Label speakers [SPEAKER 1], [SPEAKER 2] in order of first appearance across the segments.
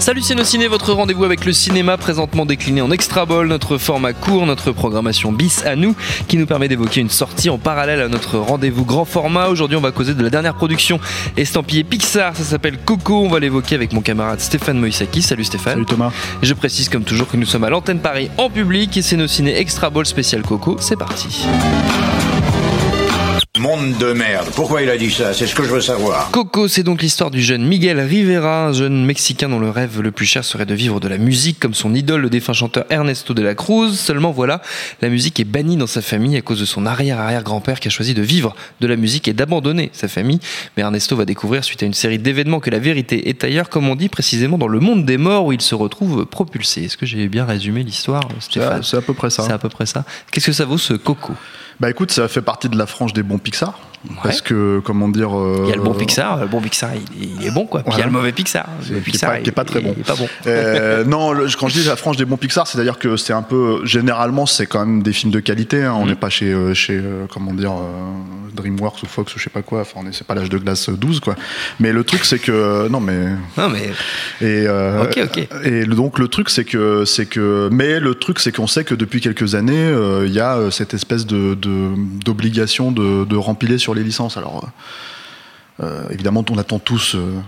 [SPEAKER 1] Salut Ciné, votre rendez-vous avec le cinéma présentement décliné en extra ball, notre format court, notre programmation bis à nous, qui nous permet d'évoquer une sortie en parallèle à notre rendez-vous grand format. Aujourd'hui, on va causer de la dernière production estampillée Pixar, ça s'appelle Coco. On va l'évoquer avec mon camarade Stéphane Moïsaki. Salut Stéphane.
[SPEAKER 2] Salut Thomas.
[SPEAKER 1] Et je précise comme toujours que nous sommes à l'antenne Paris en public et ciné extra ball spécial Coco. C'est parti.
[SPEAKER 3] Monde de merde. Pourquoi il a dit ça? C'est ce que je veux savoir.
[SPEAKER 1] Coco, c'est donc l'histoire du jeune Miguel Rivera, un jeune Mexicain dont le rêve le plus cher serait de vivre de la musique comme son idole, le défunt chanteur Ernesto de la Cruz. Seulement voilà, la musique est bannie dans sa famille à cause de son arrière-arrière-grand-père qui a choisi de vivre de la musique et d'abandonner sa famille. Mais Ernesto va découvrir suite à une série d'événements que la vérité est ailleurs, comme on dit précisément dans le monde des morts où il se retrouve propulsé. Est-ce que j'ai bien résumé l'histoire, Stéphane?
[SPEAKER 2] C'est à peu près ça.
[SPEAKER 1] C'est à peu près ça. Qu'est-ce que ça vaut ce Coco?
[SPEAKER 2] Bah écoute, ça fait partie de la frange des bons Pixar. Parce que, comment dire.
[SPEAKER 1] Il y a le bon Pixar, le bon Pixar il, il est bon quoi. Puis il y a le mauvais Pixar. Le
[SPEAKER 2] est
[SPEAKER 1] Pixar,
[SPEAKER 2] pas- qui est pas très bon.
[SPEAKER 1] il est pas bon.
[SPEAKER 2] Euh, non, le- quand je dis la frange des bons Pixar, c'est-à-dire que c'est un peu. Généralement, c'est quand même des films de qualité. hein. On
[SPEAKER 1] Mm.
[SPEAKER 2] n'est pas chez, euh, chez euh, comment dire, euh, DreamWorks ou Fox ou je sais pas quoi. Enfin, c'est pas l'âge de glace 12, quoi. Mais le truc, c'est que. Non, mais.
[SPEAKER 1] Non mais
[SPEAKER 2] Et, euh,
[SPEAKER 1] Ok, ok.
[SPEAKER 2] et le- donc le truc c'est que que mais le truc c'est qu'on sait que depuis quelques années euh, il y a euh, cette espèce de de- d'obligation de, de rempiler sur les licences. Alors euh, euh, évidemment on attend tous euh,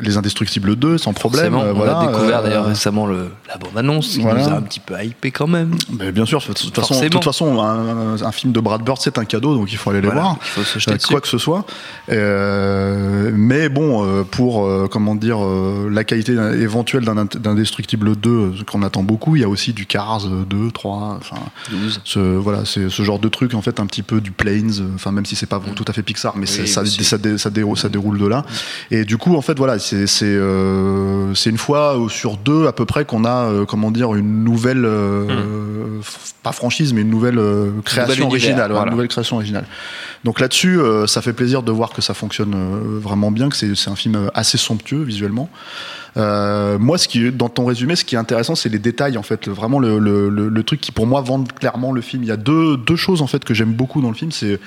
[SPEAKER 2] les Indestructibles 2 sans problème.
[SPEAKER 1] Forcément, on
[SPEAKER 2] voilà,
[SPEAKER 1] a découvert
[SPEAKER 2] euh,
[SPEAKER 1] d'ailleurs récemment le, la bande-annonce qui
[SPEAKER 2] voilà.
[SPEAKER 1] nous a un petit peu hypé quand même.
[SPEAKER 2] mais bien sûr, de toute façon, toute un, un film de Brad Bird c'est un cadeau donc il faut aller les voir.
[SPEAKER 1] il faut se jeter
[SPEAKER 2] Euh,
[SPEAKER 1] dessus.
[SPEAKER 2] quoi que ce soit. Euh, mais bon, pour comment dire la qualité éventuelle d'un d'Indestructible 2 euh, qu'on attend beaucoup, il y a aussi du Cars euh, 2, 3, enfin
[SPEAKER 1] 12.
[SPEAKER 2] ce voilà, c'est ce genre de truc en fait un petit peu du Planes, enfin même si c'est pas tout à fait Pixar, mais
[SPEAKER 1] Oui,
[SPEAKER 2] ça, ça, dé- ça, déroule, ça déroule de là. Et du coup en fait voilà, c'est euh, c'est une fois sur deux à peu près qu'on a euh, comment dire une nouvelle euh, f- pas franchise mais une nouvelle euh, création originale,
[SPEAKER 1] voilà.
[SPEAKER 2] une nouvelle création originale. Donc là-dessus, euh, ça fait plaisir de voir que ça fonctionne euh, vraiment bien, que c'est un film euh, assez somptueux visuellement. Euh, moi, ce qui, dans ton résumé, ce qui est intéressant, c'est les détails, en fait. Le- Vraiment, le, le, le, le truc qui, pour moi, vend clairement le film. Il y a deux, deux choses, en fait, que j'aime beaucoup dans le film. C'est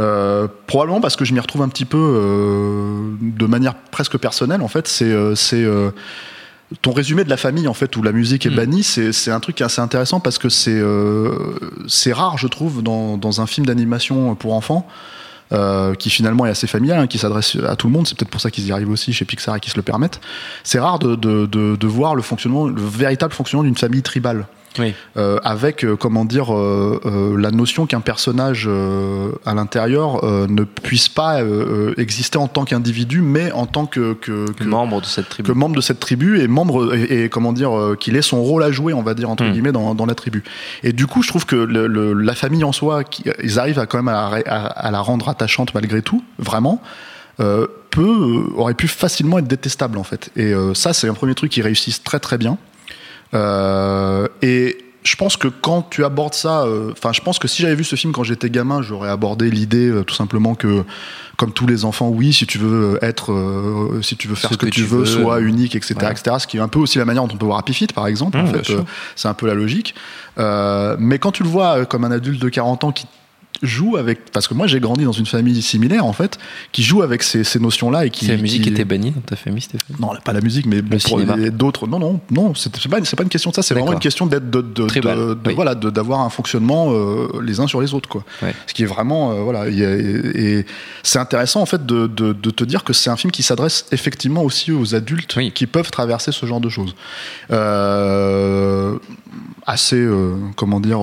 [SPEAKER 2] euh, probablement parce que je m'y retrouve un petit peu euh, de manière presque personnelle, en fait. C'est c'est, ton résumé de la famille, en fait, où la musique est
[SPEAKER 1] Mm.
[SPEAKER 2] bannie. C'est c'est un truc qui est assez intéressant parce que c'est euh, c'est rare, je trouve, dans, dans un film d'animation pour enfants. Euh, qui finalement est assez familial, hein, qui s'adresse à tout le monde. C'est peut-être pour ça qu'ils y arrivent aussi chez Pixar et qu'ils se le permettent. C'est rare de, de, voir le fonctionnement, le véritable fonctionnement d'une famille tribale.
[SPEAKER 1] Oui.
[SPEAKER 2] Euh, avec euh, comment dire euh, la notion qu'un personnage à l'intérieur ne puisse pas exister en tant qu'individu mais en tant que, que, que-
[SPEAKER 1] membre de cette tribu.
[SPEAKER 2] que membre de cette tribu et membre et, et comment dire qu'il ait son rôle à jouer on va dire entre
[SPEAKER 1] Mm.
[SPEAKER 2] guillemets dans, dans la tribu et du coup je trouve que le- le- la famille en soi qui- ils arrivent à quand même à, à- à la rendre attachante malgré tout vraiment peut aurait pu facilement être détestable en fait et ça c'est un premier truc qui réussissent très très bien euh, et je pense que quand tu abordes ça, euh, enfin, je pense que si j'avais vu ce film quand j'étais gamin, j'aurais abordé l'idée euh, tout simplement que, comme tous les enfants, oui, si tu veux être, euh, si tu veux faire ce, que, tu veux, sois unique, etc., etc. Ce qui est un peu aussi la manière dont on peut voir Happy Feet, par exemple.
[SPEAKER 1] Mmh,
[SPEAKER 2] en fait, c'est un peu la logique. Mais quand tu le vois comme un adulte de 40 ans qui joue avec parce que moi j'ai grandi dans une famille similaire en fait qui joue avec ces, ces notions là et qui
[SPEAKER 1] la musique
[SPEAKER 2] qui-
[SPEAKER 1] était bannie dans ta famille, Stéphane
[SPEAKER 2] non, pas la musique, mais d'autres. Non, non, non, c'est pas, c'est pas une question de ça, c'est vraiment une question d'être de, de,
[SPEAKER 1] Tribal,
[SPEAKER 2] de- de-
[SPEAKER 1] oui.
[SPEAKER 2] voilà, d'avoir un fonctionnement euh, les uns sur les autres, quoi.
[SPEAKER 1] Ouais.
[SPEAKER 2] Ce qui est vraiment, euh, voilà, et, et c'est intéressant en fait de, te dire que c'est un film qui s'adresse effectivement aussi aux adultes
[SPEAKER 1] Oui.
[SPEAKER 2] qui peuvent traverser ce genre de choses. Euh, assez, comment dire,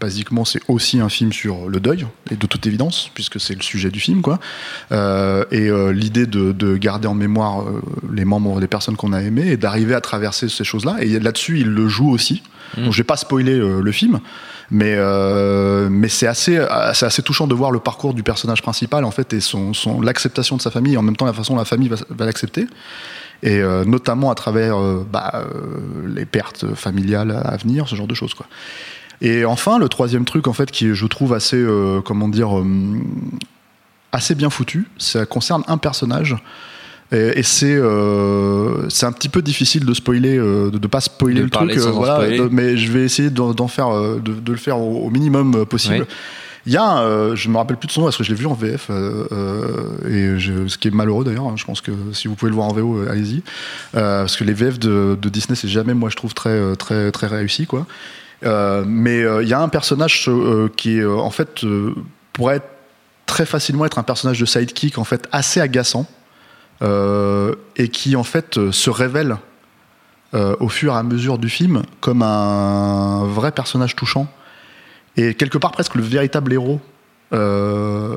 [SPEAKER 2] basiquement, c'est aussi un film sur le deuil, et de toute évidence, puisque c'est le sujet du film, quoi. Euh, et euh, l'idée de, de garder en mémoire euh, les membres des personnes qu'on a aimées et d'arriver à traverser ces choses-là. Et là-dessus, il le joue aussi. Donc, je vais pas spoiler le film, mais mais c'est assez c'est assez touchant de voir le parcours du personnage principal en fait et son, son l'acceptation de sa famille et en même temps la façon dont la famille va, va l'accepter et euh, notamment à travers euh, bah, euh, les pertes familiales à venir, ce genre de choses quoi. Et enfin, le troisième truc en fait qui je trouve assez euh, comment dire euh, assez bien foutu, ça concerne un personnage. Et, et c'est euh, c'est un petit peu difficile de spoiler, de ne pas spoiler
[SPEAKER 1] De
[SPEAKER 2] le truc,
[SPEAKER 1] sans en
[SPEAKER 2] voilà,
[SPEAKER 1] spoiler.
[SPEAKER 2] de- mais je vais essayer d'en faire, de, de le faire au, au minimum possible.
[SPEAKER 1] Oui.
[SPEAKER 2] Il y a, euh, je me rappelle plus de son nom parce que je l'ai vu en VF, euh, euh, et je- ce qui est malheureux d'ailleurs. hein, je pense que si vous pouvez le voir en VO, allez-y, parce que les VF de, de Disney, c'est jamais, moi, je trouve très, très, très réussi, quoi. Euh, mais euh, il y a un personnage euh, qui en fait, pourrait très facilement être un personnage de sidekick, en fait, assez agaçant, et qui, en fait, se révèle au fur et à mesure du film comme un vrai personnage touchant et quelque part presque le véritable héros euh,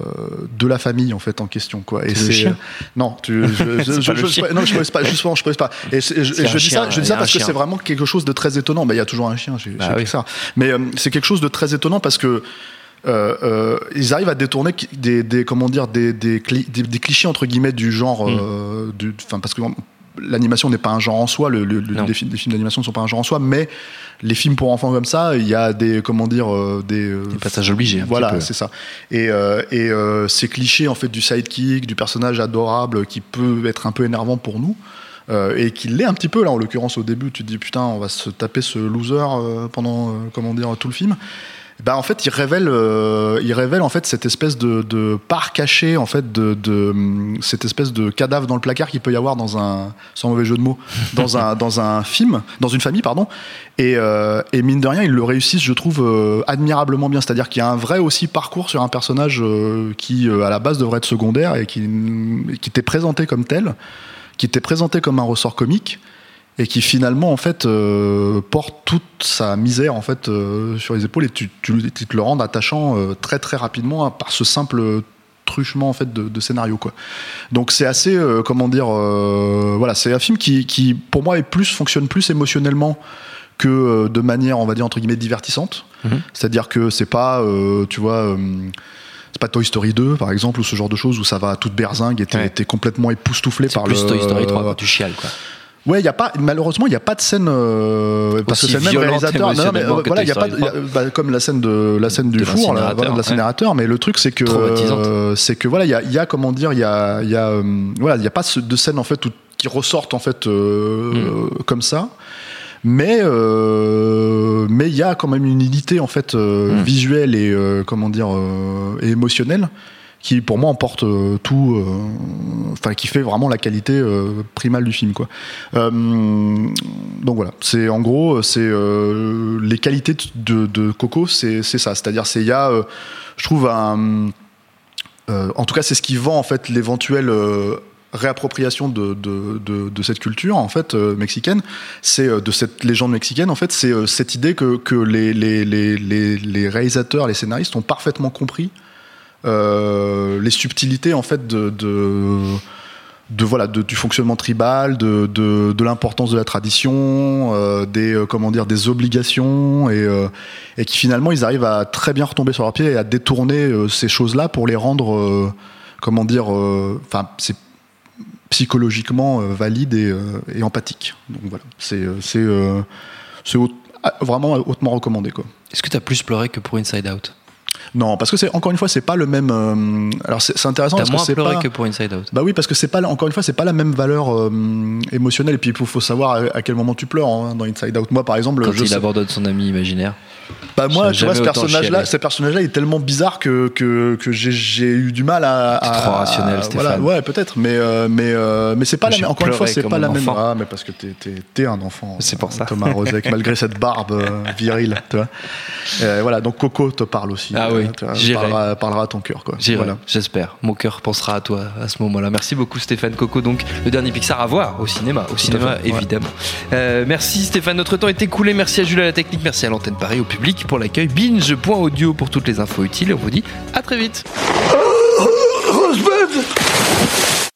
[SPEAKER 2] de la famille en fait en question quoi. Et
[SPEAKER 1] C'est
[SPEAKER 2] non tu je, je, je, je- non je pose pas justement je pose pas. Et, je, dis ça je dis ça parce que c'est vraiment quelque chose de très étonnant. Bah il y a toujours un chien j'ai
[SPEAKER 1] Bah oui.
[SPEAKER 2] ça. Mais euh, c'est quelque chose de très étonnant parce que euh, ils arrivent à détourner des, des comment dire des, des, cli- des- des clichés entre guillemets du genre
[SPEAKER 1] Mm.
[SPEAKER 2] du enfin parce que l'animation n'est pas un genre en soi le, le- les, films, les films d'animation ne sont pas un genre en soi mais les films pour enfants comme ça il y a des comment dire euh, des, euh,
[SPEAKER 1] Des passages obligés,
[SPEAKER 2] voilà c'est ça. Et, euh, et euh, ces clichés en fait du sidekick du personnage adorable qui peut être un peu énervant pour nous euh, et qui l'est un petit peu là en l'occurrence au début tu te dis putain on va se taper ce loser pendant comment dire tout le film bah en fait il révèle euh, il révèle en fait cette espèce de, de part cachée en fait de, de hum, cette espèce de cadavre dans le placard qu'il peut y avoir dans un sans mauvais jeu de mots dans un dans un film dans une famille pardon. Et, euh, et mine de rien ils le réussissent je trouve euh, admirablement bien. C'est à dire qu'il y a un vrai aussi parcours sur un personnage euh, qui euh, à la base devrait être secondaire et qui qui était présenté comme tel qui était présenté comme un ressort comique et qui finalement en fait euh, porte toute sa misère en fait euh, sur les épaules et tu, tu, tu te le rends attachant euh, très très rapidement par ce simple truchement en fait de, de scénario quoi donc c'est assez comment dire voilà c'est un film qui, qui pour moi est plus fonctionne plus émotionnellement que de manière on va dire entre guillemets divertissante
[SPEAKER 1] Mhm.
[SPEAKER 2] c'est-à-dire que c'est pas tu vois c'est pas Toy Story 2 par exemple ou ce genre de choses où ça va à toute berzingue et t'es
[SPEAKER 1] Ouais.
[SPEAKER 2] complètement époustouflé par
[SPEAKER 1] plus
[SPEAKER 2] le
[SPEAKER 1] Toy Story 3 quand tu chiales, quoi.
[SPEAKER 2] Ouais, y a pas malheureusement il y a pas de scène euh, parce que c'est le même réalisateur. Non, mais, euh, voilà, il y a pas y a- bah, comme la scène de la scène du four,
[SPEAKER 1] l'incinérateur,
[SPEAKER 2] voilà, de
[SPEAKER 1] ouais.
[SPEAKER 2] l'incinérateur. Mais le truc c'est que euh, c'est que voilà il y a, y a comment dire il y a y a euh, voilà il y a pas de scène en fait où- qui ressortent en fait
[SPEAKER 1] Mm.
[SPEAKER 2] comme ça. Mais euh, mais il y a quand même une unité en fait
[SPEAKER 1] Mm.
[SPEAKER 2] visuelle et comment dire et émotionnelle qui pour moi emporte euh, tout euh, enfin qui fait vraiment la qualité euh, primale du film quoi. Donc voilà. C'est en gros c'est les qualités de, Coco c'est ça c'est à dire c'est il y a je trouve en tout cas c'est ce qui vend en fait l'éventuelle euh, réappropriation de, de, de, cette culture en fait mexicaine. C'est de cette légende mexicaine en fait c'est cette idée que, que les, les, les, réalisateurs les scénaristes ont parfaitement compris les subtilités en fait de, de, voilà de- du fonctionnement tribal, de, de, l'importance de la tradition, euh, des euh, comment dire des obligations et, euh, et qui finalement ils arrivent à très bien retomber sur leurs pieds et à détourner euh, ces choses-là pour les rendre euh, comment dire euh, enfin c'est psychologiquement euh, valide et, euh, et empathique. Donc voilà, c'est euh, c'est euh, haut- vraiment hautement recommandé quoi.
[SPEAKER 1] Est-ce que t'as plus pleuré que pour Inside Out?
[SPEAKER 2] Non, parce que c'est encore une fois, c'est pas le même. euh, alors c'est intéressant
[SPEAKER 1] T'as
[SPEAKER 2] parce que
[SPEAKER 1] moins
[SPEAKER 2] c'est
[SPEAKER 1] pleuré
[SPEAKER 2] pas.
[SPEAKER 1] que pour Inside Out.
[SPEAKER 2] Bah oui, parce que c'est pas encore une fois, c'est pas la même valeur euh, émotionnelle. Et puis il faut, savoir à, quel moment tu pleures hein, dans Inside Out. Moi, par exemple,
[SPEAKER 1] Quand
[SPEAKER 2] je
[SPEAKER 1] il
[SPEAKER 2] sais-
[SPEAKER 1] abandonne son ami imaginaire.
[SPEAKER 2] bah moi, tu vois, ce personnage-là, ce personnage-là est tellement bizarre que que, que j'ai- eu du mal à. À-
[SPEAKER 1] trop rationnel,
[SPEAKER 2] à-
[SPEAKER 1] Stéphane.
[SPEAKER 2] Voilà, ouais, peut-être, mais euh, mais euh, mais c'est pas la même. Encore une fois, c'est pas la même. Ah, mais parce que t'es un enfant.
[SPEAKER 1] C'est pour ça.
[SPEAKER 2] Thomas Rozek, malgré cette barbe euh, virile, tu vois. Euh, voilà, donc Coco te parle aussi.
[SPEAKER 1] Ah
[SPEAKER 2] Euh,
[SPEAKER 1] oui,
[SPEAKER 2] tu vois,
[SPEAKER 1] j'irai.
[SPEAKER 2] parlera, parlera à ton cœur, quoi.
[SPEAKER 1] J'irai,
[SPEAKER 2] Voilà.
[SPEAKER 1] j'espère. Mon cœur pensera à toi à ce moment-là. Merci beaucoup Stéphane Coco. Donc le dernier Pixar à voir au cinéma, au cinéma
[SPEAKER 2] fait, ouais.
[SPEAKER 1] évidemment. Euh, merci Stéphane, notre temps est écoulé. Merci à Jules à la technique, merci à l'antenne Paris, au public pour l'accueil. Binge.audio pour toutes les infos utiles. Et on vous dit à très vite.
[SPEAKER 3] Rosebud